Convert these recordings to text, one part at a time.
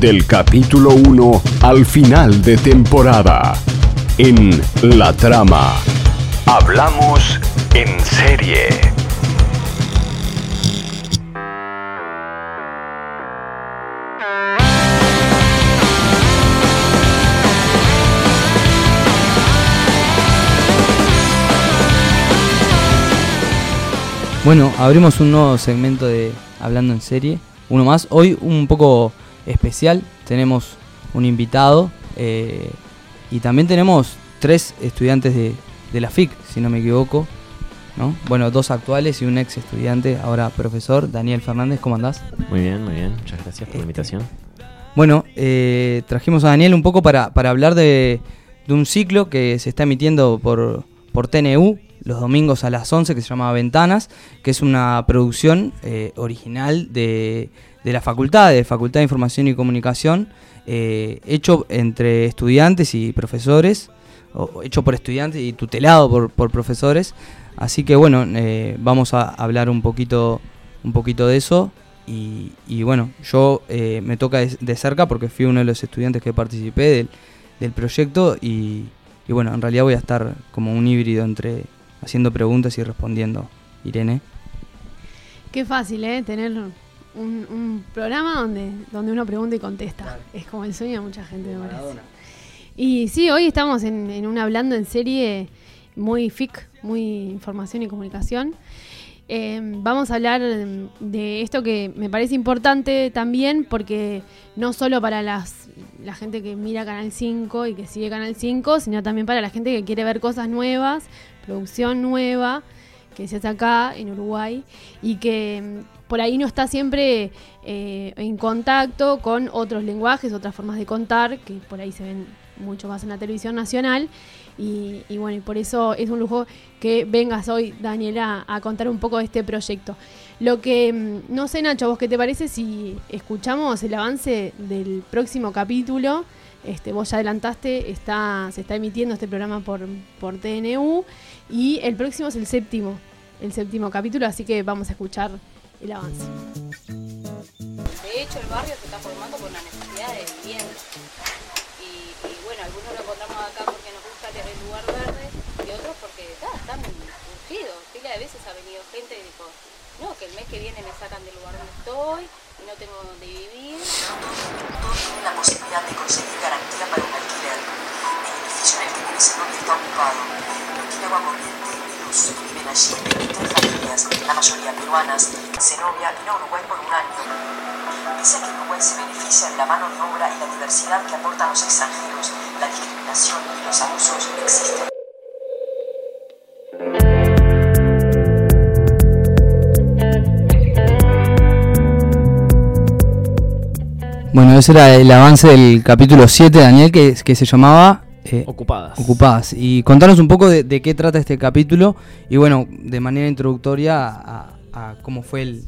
del capítulo 1 al final de temporada. En La Trama. Hablamos en serie. Bueno, abrimos un nuevo segmento de Hablando en serie, uno más. Hoy un poco especial, tenemos un invitado eh, y también tenemos tres estudiantes de, de la FIC, si no me equivoco. ¿no? Bueno, dos actuales y un ex estudiante, ahora profesor, Daniel Fernández, ¿cómo andás? Muy bien, muy bien, muchas gracias por la invitación. Bueno, eh, trajimos a Daniel un poco para, para hablar de, de un ciclo que se está emitiendo por, por TNU los domingos a las 11 que se llama Ventanas, que es una producción eh, original de, de la facultad, de Facultad de Información y Comunicación, eh, hecho entre estudiantes y profesores, hecho por estudiantes y tutelado por, por profesores. Así que bueno, eh, vamos a hablar un poquito, un poquito de eso. Y, bueno, yo eh, me toca de, cerca porque fui uno de los estudiantes que participé del, del proyecto y, bueno, en realidad voy a estar como un híbrido entre haciendo preguntas y respondiendo. Irene. Qué fácil, ¿eh? Tener un, un programa donde, donde uno pregunta y contesta. Claro. Es como el sueño de mucha gente, me parece. Y sí, hoy estamos en, en un hablando en serie muy FIC, muy información y comunicación. Eh, vamos a hablar de esto que me parece importante también porque no solo para las, la gente que mira Canal 5 y que sigue Canal 5, sino también para la gente que quiere ver cosas nuevas, producción nueva que se hace acá en Uruguay y que mm, por ahí no está siempre eh, en contacto con otros lenguajes, otras formas de contar, que por ahí se ven mucho más en la televisión nacional y, bueno, por eso es un lujo que vengas hoy, Daniela, a contar un poco de este proyecto. Lo que, mm, no sé, Nacho, ¿vos qué te parece si escuchamos el avance del próximo capítulo? Este, vos ya adelantaste, está, se está emitiendo este programa por, por TNU y el próximo es el séptimo, el séptimo capítulo, así que vamos a escuchar el avance. De hecho, el barrio se está formando por una necesidad de vivienda. Y, y bueno, algunos lo encontramos acá porque nos gusta el lugar verde y otros porque ah, están urgidos. Pila de veces ha venido gente y dijo, no, que el mes que viene me sacan del lugar donde estoy y no tengo donde vivir. Todos tienen la posibilidad de conseguir garantía para un alquiler. El edificio en el que vives en donde está ocupado. No tiene agua corriente y luz. Allí 23 familias, la mayoría peruanas, Zenobia vino a Uruguay por un año. Dice que Uruguay se beneficia de la mano de obra y la diversidad que aportan los extranjeros. La discriminación y los abusos existen. Bueno, ese era el avance del capítulo 7, Daniel, que, que se llamaba eh, Ocupadas. Ocupadas. Y contanos un poco de, de, qué trata este capítulo y bueno, de manera introductoria a, a cómo fue el,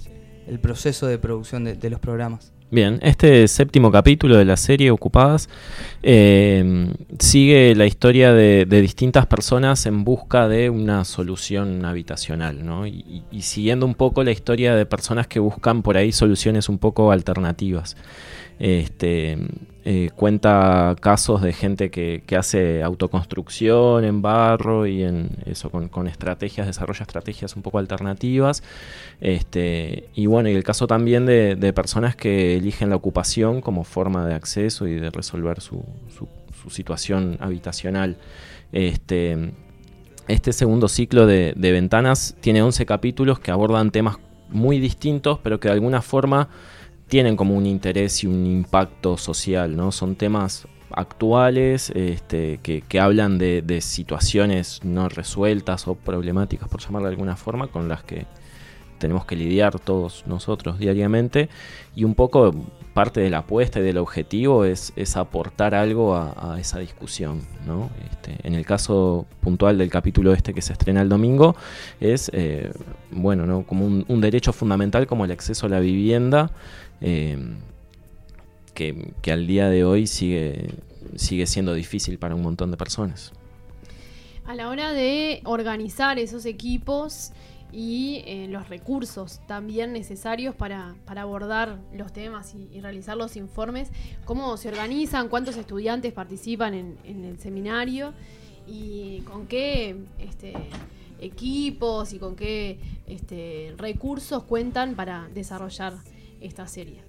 el, proceso de producción de, de, los programas. Bien, este séptimo capítulo de la serie Ocupadas eh, sigue la historia de, de, distintas personas en busca de una solución habitacional, ¿no? Y, y siguiendo un poco la historia de personas que buscan por ahí soluciones un poco alternativas. Este, eh, cuenta casos de gente que, hace autoconstrucción en barro y en eso con, estrategias, desarrolla estrategias un poco alternativas. Este, y bueno, y el caso también de, personas que eligen la ocupación como forma de acceso y de resolver su situación habitacional. Este, este segundo ciclo de, de, ventanas tiene 11 capítulos que abordan temas muy distintos, pero que de alguna forma tienen como un interés y un impacto social, ¿no? Son temas actuales este, que, hablan de, situaciones no resueltas o problemáticas, por llamarlo de alguna forma, con las que tenemos que lidiar todos nosotros diariamente. Y un poco parte de la apuesta y del objetivo es, aportar algo a, esa discusión. ¿no? Este, en el caso puntual del capítulo este que se estrena el domingo, es eh, bueno, ¿no? como un derecho fundamental como el acceso a la vivienda. Eh, que, al día de hoy sigue, sigue siendo difícil para un montón de personas. A la hora de organizar esos equipos, y eh, los recursos también necesarios para, para abordar los temas y, realizar los informes, cómo se organizan, cuántos estudiantes participan en, en el seminario y con qué este, equipos y con qué este, recursos cuentan para desarrollar esta serie.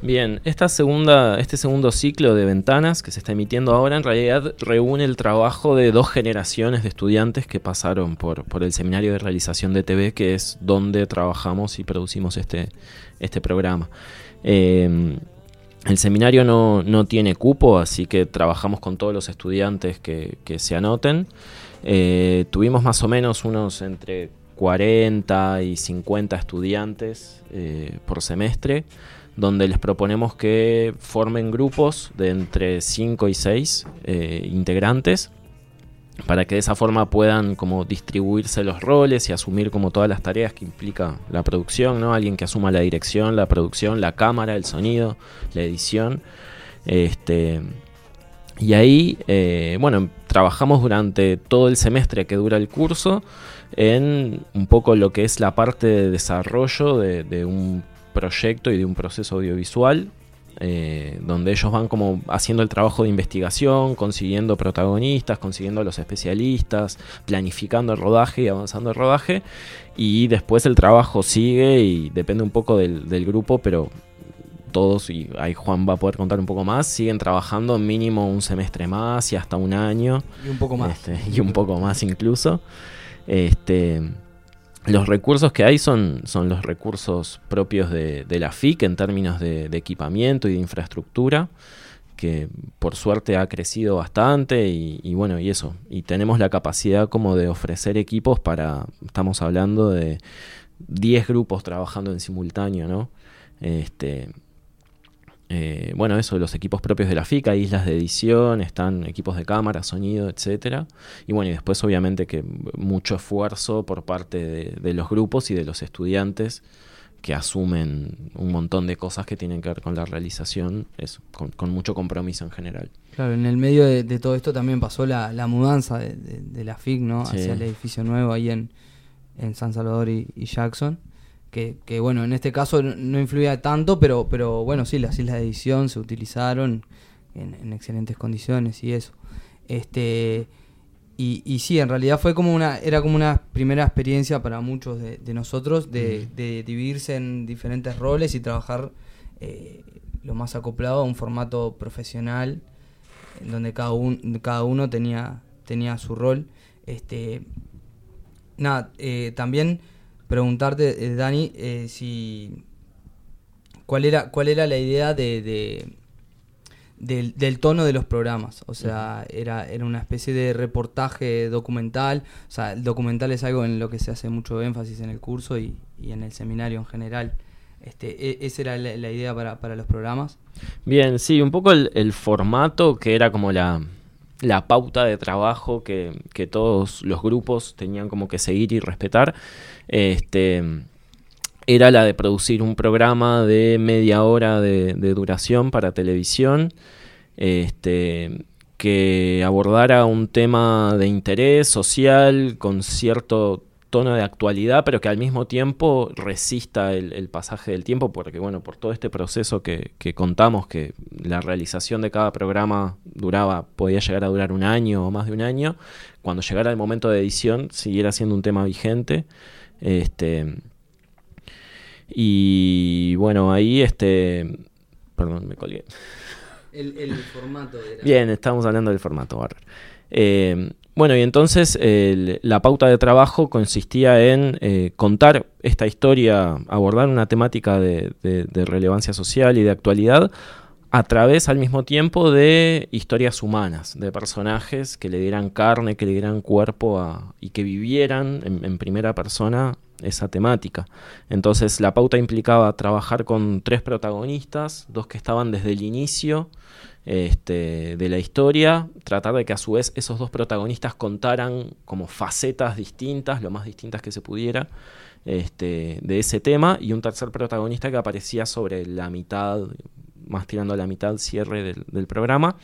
Bien, esta segunda, este segundo ciclo de ventanas que se está emitiendo ahora en realidad reúne el trabajo de dos generaciones de estudiantes que pasaron por, el seminario de realización de TV, que es donde trabajamos y producimos este, este programa. Em, el seminario no, no, tiene cupo, así que trabajamos con todos los estudiantes que, que se anoten. Eh, tuvimos más o menos unos entre 40 y 50 estudiantes eh, por semestre donde les proponemos que formen grupos de entre 5 y 6 eh, integrantes para que de esa forma puedan como distribuirse los roles y asumir como todas las tareas que implica la producción, ¿no? Alguien que asuma la dirección, la producción, la cámara, el sonido, la edición. Este, y ahí, eh, bueno, trabajamos durante todo el semestre que dura el curso en un poco lo que es la parte de desarrollo de, un proyecto y de un proceso audiovisual eh, donde ellos van como haciendo el trabajo de investigación, consiguiendo protagonistas, consiguiendo a los especialistas, planificando el rodaje y avanzando el rodaje. Y después el trabajo sigue y depende un poco del, grupo, pero todos, y ahí Juan va a poder contar un poco más, siguen trabajando mínimo un semestre más y hasta un año. Y un poco más. Este, y un poco más incluso. Este, los recursos que hay son, son los recursos propios de, la FIC en términos de, equipamiento y de infraestructura, que por suerte ha crecido bastante y, bueno, y eso. Y tenemos la capacidad como de ofrecer equipos para, estamos hablando de 10 grupos trabajando en simultáneo, ¿no? Este, eh, bueno, eso, los equipos propios de la FICA, islas de edición, están equipos de cámara, sonido, etcétera. Y bueno, y después obviamente que mucho esfuerzo por parte de, los grupos y de los estudiantes que asumen un montón de cosas que tienen que ver con la realización, eso, con, mucho compromiso en general. Claro, en el medio de, todo esto también pasó la, mudanza de, la FIC, ¿no? Hacia el edificio nuevo ahí en, San Salvador y Jackson que, bueno, en este caso no influía tanto, pero, pero bueno, sí, las islas de edición se utilizaron en, excelentes condiciones y eso. Este, y, y, sí, en realidad fue como una, era como una primera experiencia para muchos de, nosotros de, dividirse en diferentes roles y trabajar eh, lo más acoplado a un formato profesional, en donde cada, un, cada uno tenía, tenía su rol. Este, nada, eh, también preguntarte, eh, Dani, eh, si cuál era cuál era la idea de, del, tono de los programas. O sea, era, era una especie de reportaje documental. O sea, el documental es algo en lo que se hace mucho énfasis en el curso y, en el seminario en general. Este, e, ¿Esa era la, idea para, los programas? Bien, sí, un poco el, formato que era como la, la pauta de trabajo que, que, todos los grupos tenían como que seguir y respetar este, era la de producir un programa de media hora de, duración para televisión, este, que abordara un tema de interés social con cierto tono de actualidad, pero que al mismo tiempo resista el, pasaje del tiempo, porque bueno, por todo este proceso que, que, contamos, que la realización de cada programa duraba, podía llegar a durar un año o más de un año, cuando llegara el momento de edición siguiera siendo un tema vigente. Este, y bueno, ahí este. Perdón, me colgué. El, formato Bien, estamos hablando del formato. Eh, bueno, y entonces la pauta de trabajo consistía en eh, contar esta historia, abordar una temática de, relevancia social y de actualidad a través al mismo tiempo de historias humanas, de personajes que le dieran carne, que le dieran cuerpo a, y que vivieran en, primera persona esa temática. Entonces la pauta implicaba trabajar con tres protagonistas, dos que estaban desde el inicio este, de la historia, tratar de que a su vez esos dos protagonistas contaran como facetas distintas, lo más distintas que se pudiera, este, de ese tema, y un tercer protagonista que aparecía sobre la mitad, más tirando a la mitad cierre del, programa,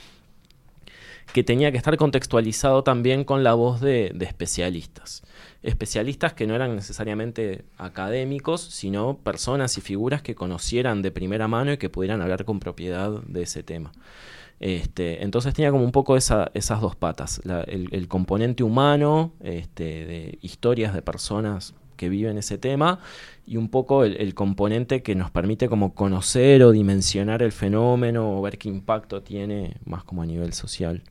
que tenía que estar contextualizado también con la voz de, especialistas. Especialistas que no eran necesariamente académicos, sino personas y figuras que conocieran de primera mano y que pudieran hablar con propiedad de ese tema. Este, entonces tenía como un poco esa, esas dos patas, el componente humano, este, de historias de personas que viven ese tema, y un poco el, el componente que nos permite como conocer o dimensionar el fenómeno o ver qué impacto tiene más como a nivel social.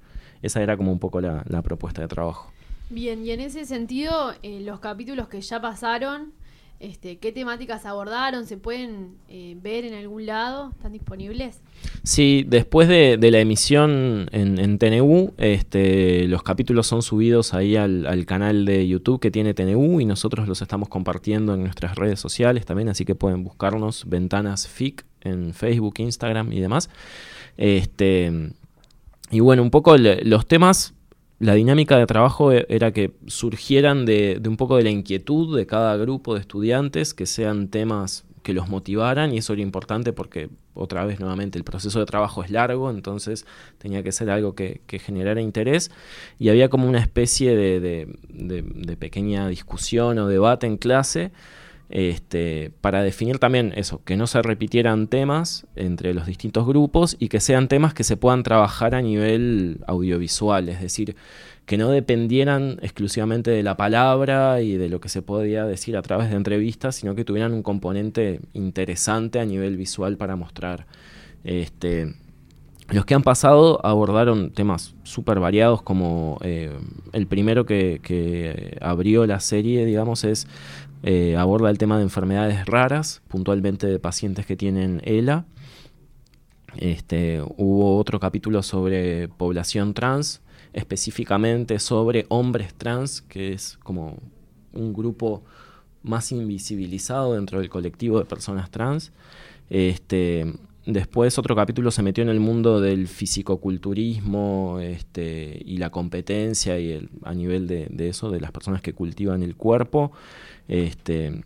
Esa era como un poco la, la propuesta de trabajo. Bien, y en ese sentido, eh, los capítulos que ya pasaron, este, ¿qué temáticas abordaron? ¿Se pueden eh, ver en algún lado? ¿Están disponibles? Sí, después de, de la emisión en, en TNU, este, los capítulos son subidos ahí al, al canal de YouTube que tiene TNU y nosotros los estamos compartiendo en nuestras redes sociales también, así que pueden buscarnos Ventanas FIC en Facebook, Instagram y demás. Este, y bueno, un poco los temas, la dinámica de trabajo e- era que surgieran de, un poco de la inquietud de cada grupo de estudiantes, que sean temas que los motivaran y eso era importante porque otra vez nuevamente el proceso de trabajo es largo, entonces tenía que ser algo que, generara interés. Y había como una especie de pequeña discusión o debate en clase este, para definir también eso, que no se repitieran temas entre los distintos grupos y que sean temas que se puedan trabajar a nivel audiovisual, es decir, que no dependieran exclusivamente de la palabra y de lo que se podía decir a través de entrevistas, sino que tuvieran un componente interesante a nivel visual para mostrar. Este, los que han pasado abordaron temas súper variados, como eh, el primero que, que abrió la serie, digamos, es eh, aborda el tema de enfermedades raras, puntualmente de pacientes que tienen ELA. Este, hubo otro capítulo sobre población trans, específicamente sobre hombres trans, que es como un grupo más invisibilizado dentro del colectivo de personas trans. Este, después otro capítulo se metió en el mundo del fisicoculturismo este, y la competencia y a nivel de, eso, de las personas que cultivan el cuerpo. Este,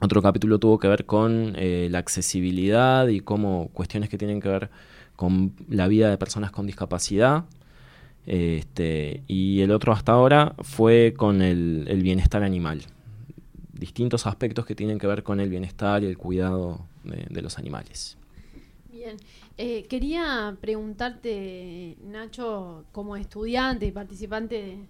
otro capítulo tuvo que ver con eh, la accesibilidad y cómo cuestiones que tienen que ver con la vida de personas con discapacidad. Este, y el otro hasta ahora fue con el, bienestar animal. Distintos aspectos que tienen que ver con el bienestar y el cuidado de los animales. Bien. Eh, quería preguntarte, Nacho, como estudiante y participante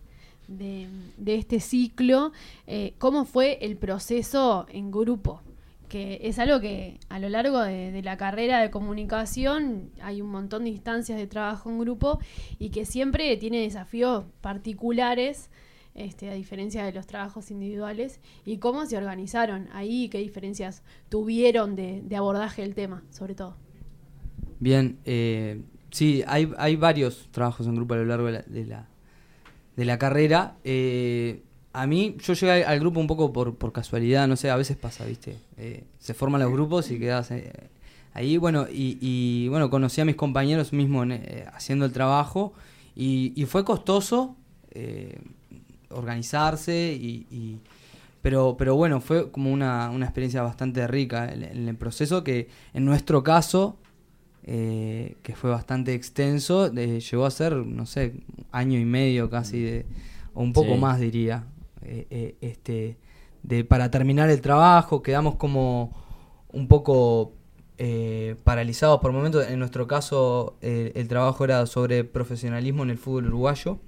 de, este ciclo, eh, ¿cómo fue el proceso en grupo? Que es algo que a lo largo de, la carrera de comunicación hay un montón de instancias de trabajo en grupo y que siempre tiene desafíos particulares. Este, a diferencia de los trabajos individuales, y cómo se organizaron ahí, qué diferencias tuvieron de abordaje del tema, sobre todo. Bien, eh, sí, hay, hay varios trabajos en grupo a lo largo de la, de la, de la carrera. Eh, a mí, yo llegué al grupo un poco por, por casualidad, no sé, a veces pasa, ¿viste? Eh, se forman los grupos y quedas eh, ahí, bueno, y, y, bueno, conocí a mis compañeros mismo en, eh, haciendo el trabajo y, y fue costoso eh, organizarse y... y- pero, pero bueno, fue como una, una experiencia bastante rica en, en el proceso que en nuestro caso eh, que fue bastante extenso, llegó a ser, no sé, año y medio casi, de, o un poco Sí. más diría, eh, eh, este, de, para terminar el trabajo, quedamos como un poco paralizados por momentos, en nuestro caso el trabajo era sobre profesionalismo en el fútbol uruguayo,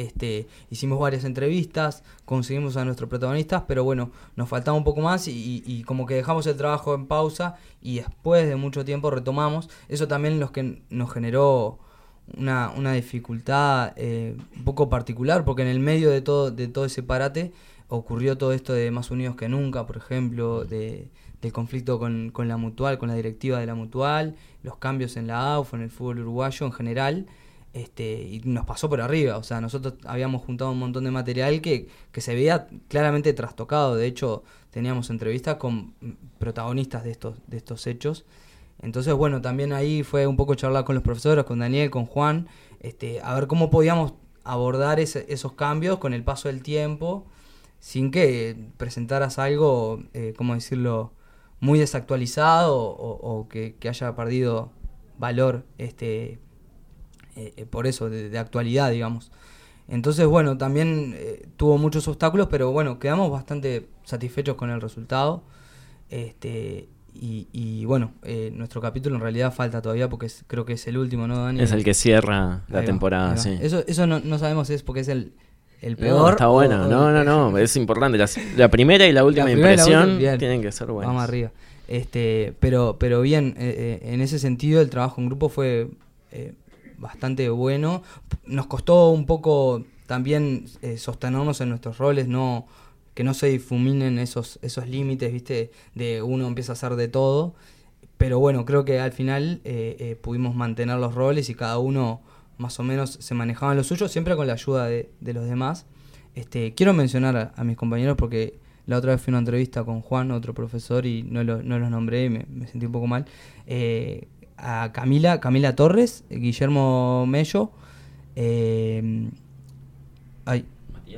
este, hicimos varias entrevistas, conseguimos a nuestros protagonistas, pero bueno, nos faltaba un poco más y, y- como que dejamos el trabajo en pausa y después de mucho tiempo retomamos. Eso también los que nos generó una, una dificultad eh, un poco particular, porque en el medio de todo, de todo ese parate ocurrió todo esto de Más Unidos que Nunca, por ejemplo, de, del conflicto con, con la mutual, con la directiva de la mutual, los cambios en la AUF, en el fútbol uruguayo en general este, y nos pasó por arriba. O sea, nosotros habíamos juntado un montón de material que, que se veía claramente trastocado. De hecho, teníamos entrevistas con protagonistas de estos, de estos hechos. Entonces, bueno, también ahí fue un poco charlar con los profesores, con Daniel, con Juan, este, a ver cómo podíamos abordar esos cambios con el paso del tiempo, sin que presentaras algo, eh, ¿cómo decirlo?, muy desactualizado o, o que, que haya perdido valor este eh, por eso, de, actualidad, digamos. Entonces, bueno, también tuvo muchos obstáculos, pero bueno, quedamos bastante satisfechos con el resultado. Este, y, bueno, nuestro capítulo en realidad falta todavía porque creo que es el último, ¿no, Dani? Es el que cierra la temporada, sí. Eso, eso no, no, sabemos si es porque es el, el peor. está bueno, no, no, no, es importante. La, primera y la última impresión tienen que ser buenas. Vamos arriba. Este, pero, pero bien, eh, eh, en ese sentido el trabajo en grupo fue eh, bastante bueno. Nos costó un poco también sostenernos en nuestros roles, no que no se difuminen esos, esos límites, viste, de uno empieza a hacer de todo. Pero bueno, creo que al final pudimos mantener los roles y cada uno más o menos se manejaban lo suyo, siempre con la ayuda de, los demás. Este, quiero mencionar a, mis compañeros porque la otra vez fui a una entrevista con Juan, otro profesor, y no, lo, no los nombré y me, sentí un poco mal. Eh, a Camila, Camila Torres, Guillermo Mello, eh,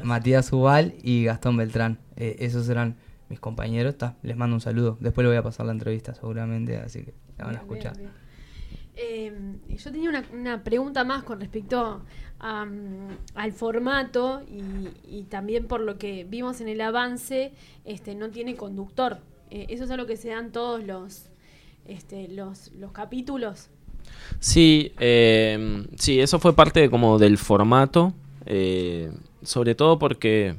Matías. Ubal y Gastón Beltrán. Eh, esos eran mis compañeros. les mando un saludo. Después le voy a pasar la entrevista seguramente, así que la van a escuchar. Em, yo tenía una, pregunta más con respecto al formato y, también por lo que vimos en el avance, este, no tiene conductor. Eh, eso es algo que se dan todos los, este, los, los capítulos. Sí, em, sí, eso fue parte como del formato, eh, sobre todo porque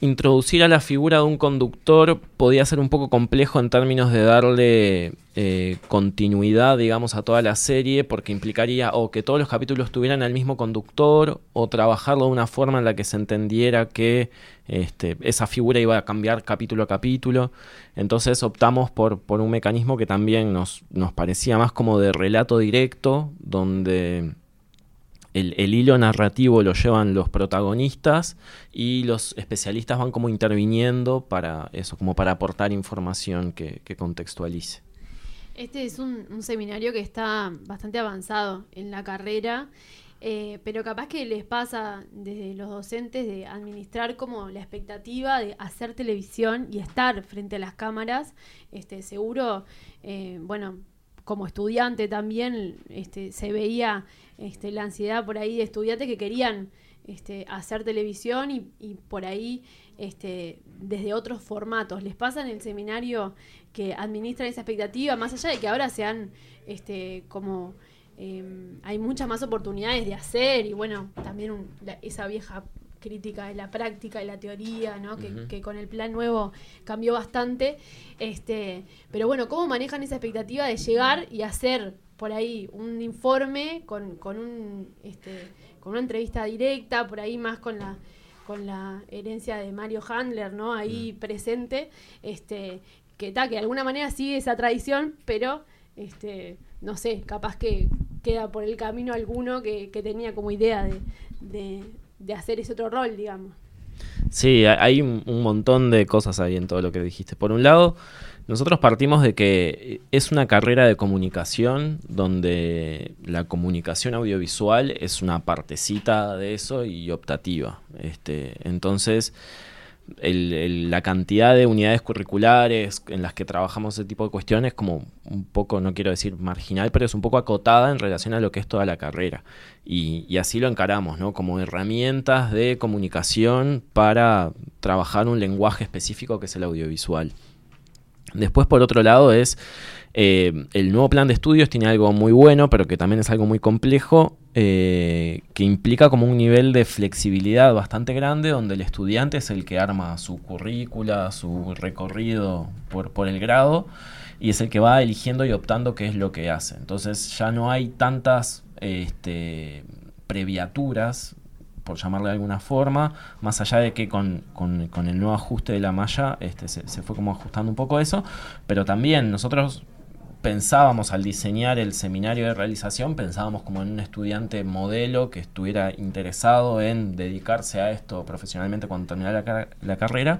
introducir a la figura de un conductor podía ser un poco complejo en términos de darle eh, continuidad, digamos, a toda la serie, porque implicaría o que todos los capítulos tuvieran el mismo conductor, o trabajarlo de una forma en la que se entendiera que este, esa figura iba a cambiar capítulo a capítulo. Entonces optamos por, por un mecanismo que también nos, nos parecía más como de relato directo, donde el, hilo narrativo lo llevan los protagonistas y los especialistas van como interviniendo para eso, como para aportar información que, contextualice. Este es un, seminario que está bastante avanzado en la carrera, eh, pero capaz que les pasa desde los docentes de administrar como la expectativa de hacer televisión y estar frente a las cámaras. Este, seguro, eh, bueno, como estudiante también este, se veía este, la ansiedad por ahí de estudiantes que querían este, hacer televisión y, por ahí desde otros formatos. ¿Les pasa en el seminario que administran esa expectativa, más allá de que ahora sean como... Em, hay muchas más oportunidades de hacer y bueno, también esa vieja crítica de la práctica y la teoría, ¿no? que, con el plan nuevo cambió bastante. Este, pero bueno, ¿cómo manejan esa expectativa de llegar y hacer por ahí un informe con, con, un, este, con una entrevista directa, por ahí más con la con la herencia de Mario Handler, ¿no? Ahí presente, este, que ta, que de alguna manera sigue esa tradición, pero este, no sé, capaz que queda por el camino alguno que, tenía como idea de, de hacer ese otro rol, digamos. Sí, hay un, montón de cosas ahí en todo lo que dijiste. Por un lado, nosotros partimos de que es una carrera de comunicación donde la comunicación audiovisual es una partecita de eso y optativa. Este, entonces, la cantidad de unidades curriculares en las que trabajamos ese tipo de cuestiones como un poco, no quiero decir marginal, pero es un poco acotada en relación a lo que es toda la carrera. Y, así lo encaramos, ¿no? Como herramientas de comunicación para trabajar un lenguaje específico que es el audiovisual. Después, por otro lado, es eh, el nuevo plan de estudios tiene algo muy bueno, pero que también es algo muy complejo, eh, que implica como un nivel de flexibilidad bastante grande, donde el estudiante es el que arma su currícula, su recorrido por, por el grado, y es el que va eligiendo y optando qué es lo que hace. Entonces ya no hay tantas este, previaturas por llamarle de alguna forma, más allá de que con, el nuevo ajuste de la malla este, se, se, fue como ajustando un poco eso, pero también nosotros pensábamos al diseñar el seminario de realización, pensábamos como en un estudiante modelo que estuviera interesado en dedicarse a esto profesionalmente cuando terminara la, carrera,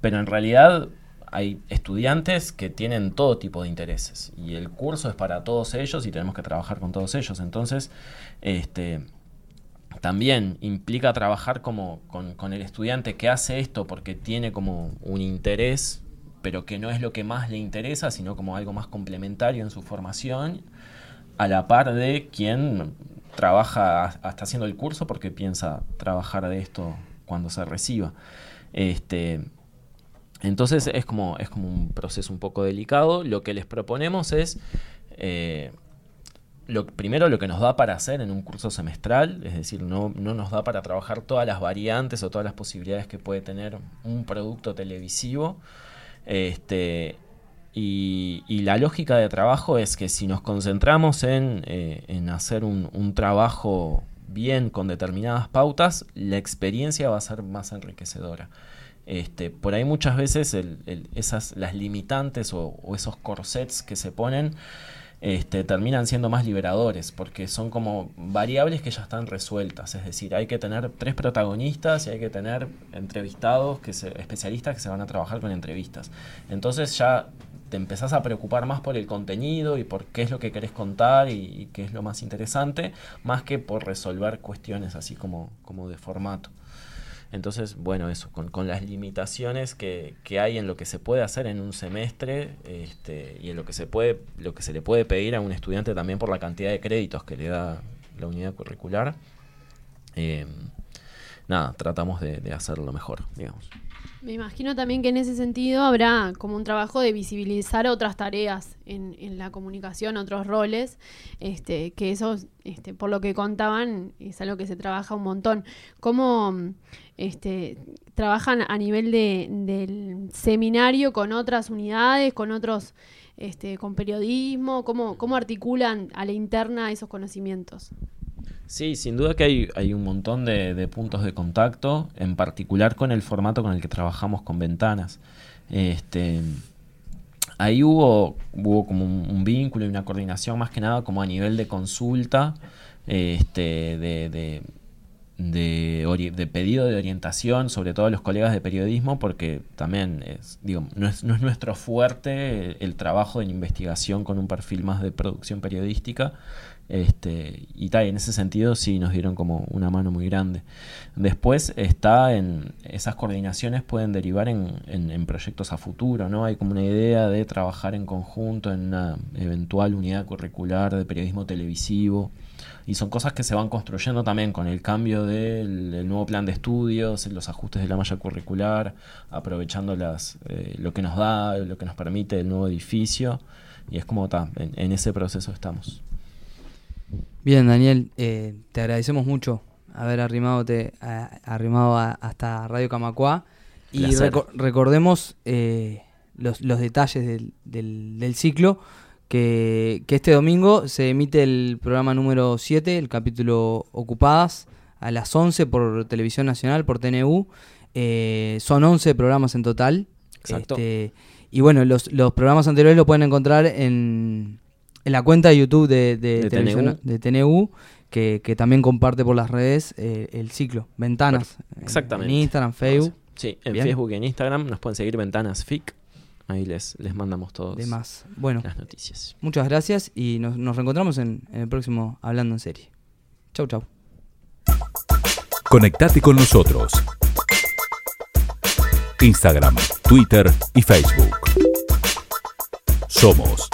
pero en realidad hay estudiantes que tienen todo tipo de intereses y el curso es para todos ellos y tenemos que trabajar con todos ellos. Entonces, este, también implica trabajar como con, con el estudiante que hace esto porque tiene como un interés pero que no es lo que más le interesa, sino como algo más complementario en su formación. a la par de quien trabaja, está haciendo el curso porque piensa trabajar de esto cuando se reciba. Este, entonces es como, es como un proceso un poco delicado. Lo que les proponemos es, eh, lo, primero lo que nos da para hacer en un curso semestral, es decir, no, no nos da para trabajar todas las variantes o todas las posibilidades que puede tener un producto televisivo. Este, y, la lógica de trabajo es que si nos concentramos en, eh, hacer un, trabajo bien con determinadas pautas, la experiencia va a ser más enriquecedora. Este, por ahí muchas veces esas, las limitantes o, esos corsets que se ponen este, terminan siendo más liberadores porque son como variables que ya están resueltas. Es decir, hay que tener tres protagonistas y hay que tener entrevistados, que especialistas que se van a trabajar con entrevistas. Entonces ya te empezás a preocupar más por el contenido y por qué es lo que querés contar y, qué es lo más interesante, más que por resolver cuestiones así como, como de formato. Entonces, bueno, eso, con, las limitaciones que, hay en lo que se puede hacer en un semestre este, y en lo que se puede, lo que se le puede pedir a un estudiante también por la cantidad de créditos que le da la unidad curricular. Eh, nada, tratamos de, de hacerlo mejor, digamos. Me imagino también que en ese sentido habrá como un trabajo de visibilizar otras tareas en, la comunicación, otros roles, este, que eso, este, por lo que contaban, es algo que se trabaja un montón. ¿Cómo este, trabajan a nivel de, del seminario con otras unidades, con otros, este, con periodismo? ¿Cómo, ¿Cómo articulan a la interna esos conocimientos? Sí, sin duda que hay, hay un montón de, puntos de contacto, en particular con el formato con el que trabajamos con ventanas. Este, ahí hubo, hubo como un, vínculo y una coordinación más que nada como a nivel de consulta, este, de, de, pedido de orientación, sobre todo a los colegas de periodismo, porque también es, digo, no, es, no es nuestro fuerte el trabajo en investigación con un perfil más de producción periodística. Este, y tal, en ese sentido sí nos dieron como una mano muy grande. Después está en esas coordinaciones pueden derivar en, proyectos a futuro, ¿no? Hay como una idea de trabajar en conjunto en una eventual unidad curricular de periodismo televisivo. Y son cosas que se van construyendo también con el cambio del nuevo plan de estudios, los ajustes de la malla curricular, aprovechando las, eh, lo que nos da, lo que nos permite el nuevo edificio. Y es como está, en ese proceso estamos. Bien, Daniel, eh, te agradecemos mucho haber arrimado, arrimado hasta Radio Camacuá. Y recordemos eh, los, detalles del, ciclo, que, este domingo se emite el programa número 7, el capítulo Ocupadas, a las 11 por Televisión Nacional, por TNU. Eh, son 11 programas en total. Exacto. Este, y bueno, los, los programas anteriores lo pueden encontrar en en la cuenta de YouTube de, de, TNU, que, también comparte por las redes eh, el ciclo, Ventanas. Exactamente. En Instagram, Facebook. Sí, en Facebook y en Instagram nos pueden seguir Ventanas FIC. Ahí les, les mandamos todos Demás. Bueno, las noticias. Muchas gracias y nos, nos reencontramos en, en el próximo Hablando en Serie. Chau, chau. Conectate con nosotros. Instagram, Twitter y Facebook. Somos